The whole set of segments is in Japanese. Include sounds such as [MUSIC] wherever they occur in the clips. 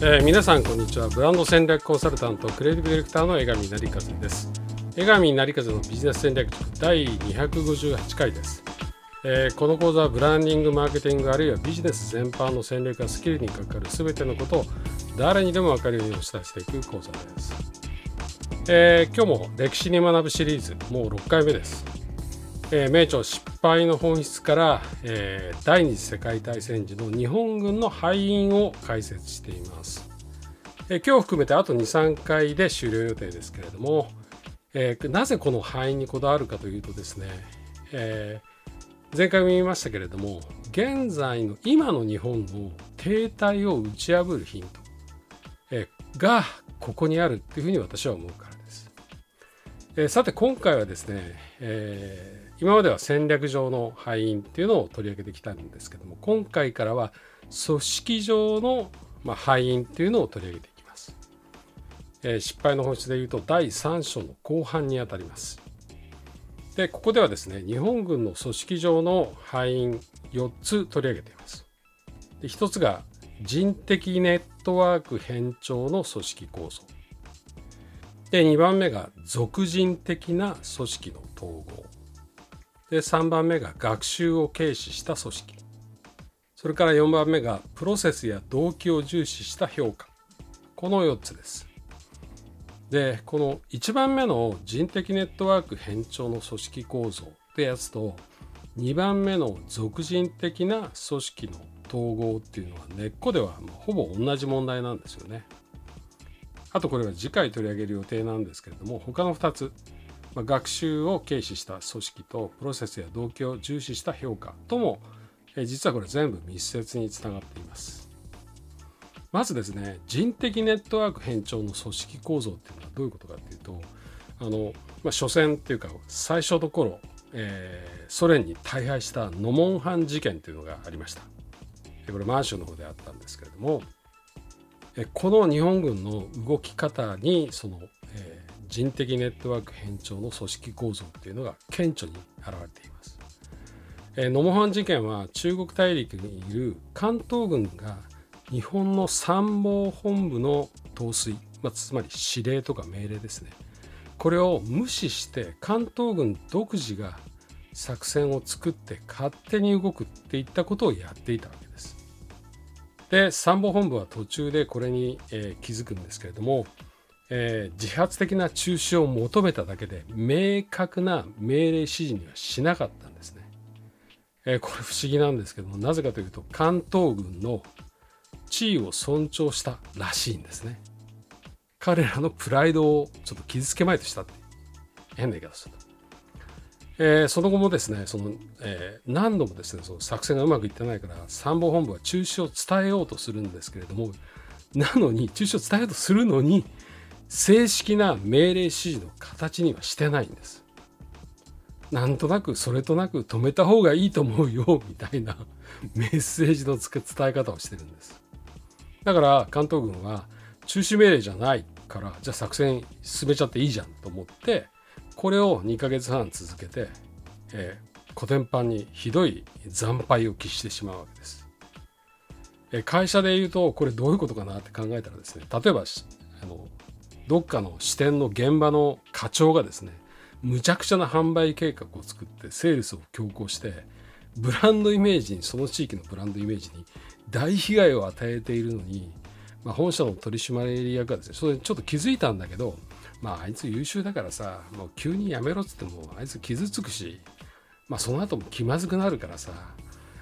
えー、皆さんこんにちは。ブランド戦略コンサルタントクリエイティブディレクターの江上成和です。江上成和のビジネス戦略第258回です、えー、この講座はブランディングマーケティングあるいはビジネス全般の戦略やスキルにかかる全てのことを誰にでも分かるようにお伝えしていく講座です、えー、今日も歴史に学ぶシリーズもう6回目です。えー、名著失敗の本質から、えー、第二次世界大戦時の日本軍の敗因を解説しています、えー、今日含めてあと23回で終了予定ですけれども、えなぜこの敗因にこだわるかというとですね、え前回も言いましたけれども現在の今の日本の停滞を打ち破るヒント、えがここにあるっていうふうに私は思うか。です、えさて今回はですね、えー今までは戦略上の敗因っていうのを取り上げてきたんですけども今回からは組織上の、ま、敗因っていうのを取り上げていきます、えー、失敗の本質でいうと第3章の後半にあたります。でここではですね日本軍の組織上の敗因4つ取り上げています。で1つが人的ネットワーク変調の組織構造。で2番目が俗人的な組織の統合。で3番目が学習を軽視した組織。それから4番目がプロセスや動機を重視した評価。この4つです。でこの1番目の人的ネットワーク変調の組織構造ってやつと2番目の俗人的な組織の統合っていうのは根っこではほぼ同じ問題なんですよね。あとこれは次回取り上げる予定なんですけれども他の2つまあ、学習を軽視した組織とプロセスや動機を重視した評価とも、え実はこれ全部密接につながっています。まずですね人的ネットワーク変調の組織構造っていうのはどういうことかっていうとあの、まあ、初戦っていうか最初の頃、えー、ソ連に大敗したノモンハン事件っていうのがありました。これ満州の方であったんですけれどもこの日本軍の動き方にその、え人的ネットワーク変調の組織構造っていうのが顕著に現れています。えー、ノモハン事件は中国大陸にいる関東軍が日本の参謀本部の統帥、まあ、つまり指令とか命令ですねこれを無視して関東軍独自が作戦を作って勝手に動くっていったことをやっていたわけです。で参謀本部は途中でこれに、えー、気づくんですけれどもえー、自発的な中止を求めただけで明確な命令指示にはしなかったんですね。えー、これ不思議なんですけどもなぜかというと関東軍の地位を尊重したらしいんですね。彼らのプライドをちょっと傷つけまいとしたって変な言い方すると。えー、その後もですねその、えー、何度もですねその作戦がうまくいってないから参謀本部は中止を伝えようとするんですけれどもなのに中止を伝えようとするのに正式な命令指示の形にはしてないんです。なんとなくそれとなく止めた方がいいと思うよみたいなメッセージの伝え方をしてるんです。だから関東軍は中止命令じゃないからじゃあ作戦進めちゃっていいじゃんと思ってこれを2ヶ月半続けて、えー、古典版にひどい惨敗を喫してしまうわけです。えー、会社で言うとこれどういうことかなって考えたらですね例えばあのどっかの支店の現場の課長がですねむちゃくちゃな販売計画を作ってセールスを強行してブランドイメージにその地域のブランドイメージに大被害を与えているのに、まあ、本社の取締役がですねそれちょっと気づいたんだけど、まあ、あいつ優秀だからさもう急にやめろっつってもあいつ傷つくし、まあ、その後も気まずくなるからさ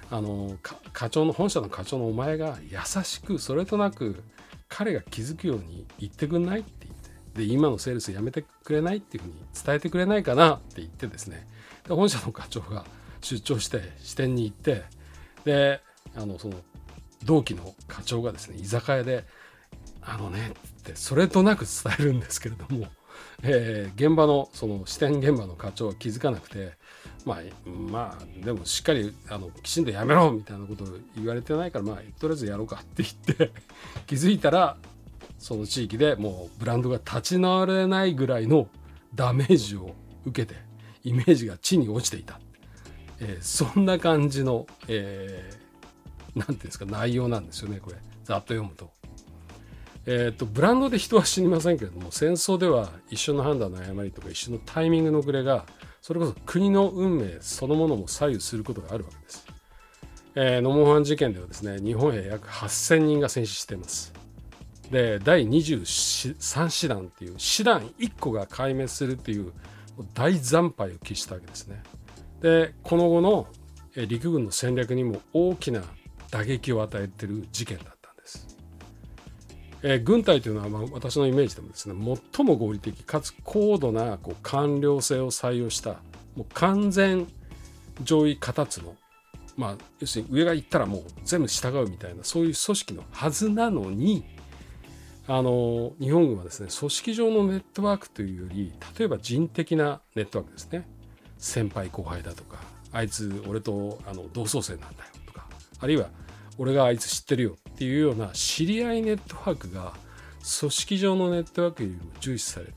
あの課長の本社の課長のお前が優しくそれとなく彼が気づくように言ってくんないって言ってで今のセールスやめてくれないっていうふうに伝えてくれないかなって言ってですねで本社の課長が出張して支店に行ってであのその同期の課長がですね居酒屋で「あのね」ってそれとなく伝えるんですけれども、えー、現場のその支店現場の課長は気づかなくてまあまあでもしっかりあのきちんとやめろみたいなことを言われてないからまあとりあえずやろうかって言って [LAUGHS] 気づいたらその地域でもうブランドが立ち直れないぐらいのダメージを受けてイメージが地に落ちていた、えー、そんな感じの、えー、て言うんですか内容なんですよねこれざっと読むと。えーと、ブランドで人は死にませんけれども戦争では一緒の判断の誤りとか一緒のタイミングの遅れがそれこそ国の運命そのものも左右することがあるわけです。えー、ノモンハン事件ではですね日本兵約8000人が戦死しています。で第23師団っていう師団1個が壊滅するっていう大惨敗を喫したわけですね。でこの後の陸軍の戦略にも大きな打撃を与えてる事件だ。えー、軍隊というのは、まあ、私のイメージでもですね最も合理的かつ高度なこう官僚性を採用したもう完全上位形つのまあ要するに上が行ったらもう全部従うみたいなそういう組織のはずなのにあの日本軍はですね組織上のネットワークというより例えば人的なネットワークですね。先輩後輩だとかあいつ俺とあの同窓生なんだよとかあるいは俺があいつ知ってるよっていうような知り合いネットワークが組織上のネットワークよりも重視されて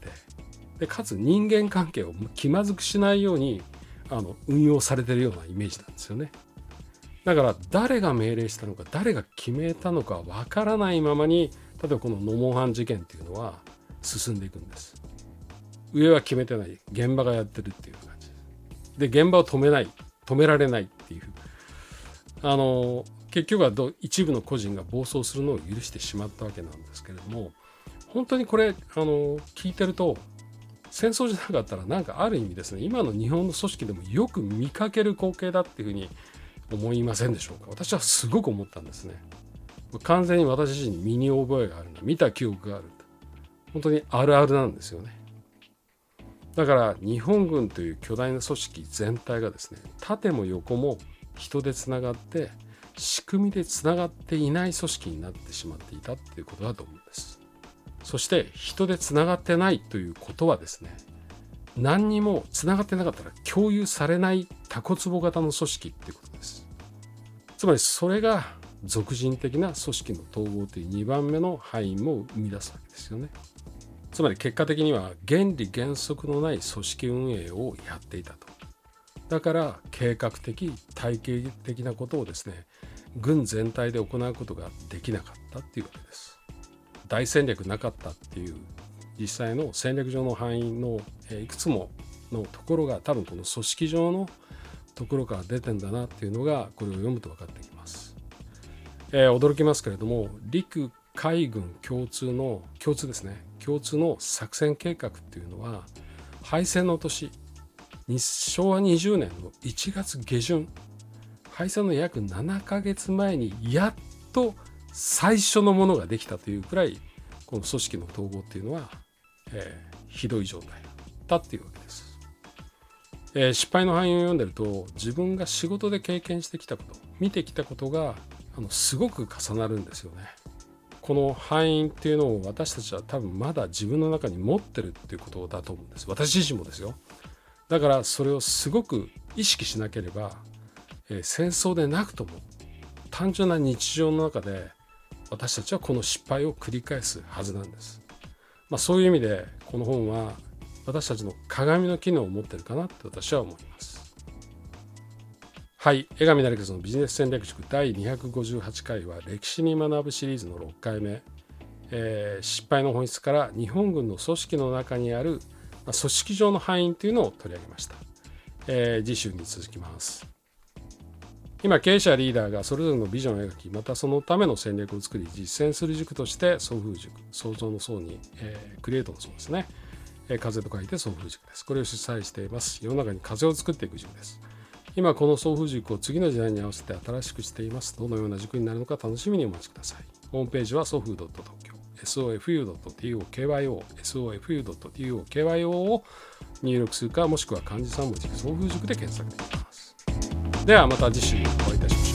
でかつ人間関係を気まずくしないようにあの運用されてるようなイメージなんですよね。だから誰が命令したのか誰が決めたのかわからないままに例えばこのノモンハン事件っていうのは進んでいくんです。上は決めてない現場がやってるっていう感じで現場を止めない止められないっていうあの結局は一部の個人が暴走するのを許してしまったわけなんですけれども本当にこれあの聞いてると戦争じゃなかったらなんかある意味ですね今の日本の組織でもよく見かける光景だっていうふうに思いませんでしょうか？私はすごく思ったんですね。完全に私自身に身に覚えがあるんだ見た記憶がある本当にあるあるなんですよね。だから日本軍という巨大な組織全体がですね縦も横も人でつながって仕組みでつながっていない組織になってしまっていたっていうことだと思うんです。そして人でつながってないということはですね何にもつながってなかったら共有されないタコツボ型の組織ってことです。つまりそれが俗人的な組織の統合という2番目の範囲も生み出すわけですよね。つまり結果的には原理原則のない組織運営をやっていたと。だから計画的体系的なことをですね軍全体で行うことができなかったっていうわけです。大戦略なかったっていう実際の戦略上の範囲のいくつものところが多分この組織上のところから出てんだなっていうのがこれを読むと分かってきます、えー、驚きますけれども陸海軍共通の共通ですね。共通の作戦計画っていうのは敗戦の年昭和20年の1月下旬敗戦の約7ヶ月前にやっと最初のものができたというくらいこの組織の統合っていうのは、えー、ひどい状態だったっていうわけです。えー、失敗の範囲を読んでると自分が仕事で経験してきたこと見てきたことがあのすごく重なるんですよね。この範囲っていうのを私たちは多分まだ自分の中に持ってるっていうことだと思うんです。私自身もですよ。だからそれをすごく意識しなければえ戦争でなくとも単純な日常の中で私たちはこの失敗を繰り返すはずなんです。まあ、そういう意味でこの本は私たちの鏡の機能を持ってるかなって私は思います。はい。江上成和のビジネス戦略塾第258回は歴史に学ぶシリーズの6回目、えー、失敗の本質から日本軍の組織の中にある、ま、組織上の範囲というのを取り上げました。えー、次週に続きます。今経営者リーダーがそれぞれのビジョンを描きまたそのための戦略を作り実践する塾として送風塾創造の層に、えー、クリエイトの層ですね、えー、風と書いて送風塾です。これを主催しています。世の中に風を作っていく塾です。今この送風塾を次の時代に合わせて新しくしています。どのような塾になるのか楽しみにお待ちください。ホームページはソフー .tokyo sofu.tokyo sofu.tokyo を入力するかもしくは漢字3文字送風塾で検索できます。ではまた次週お会いいたしましょう。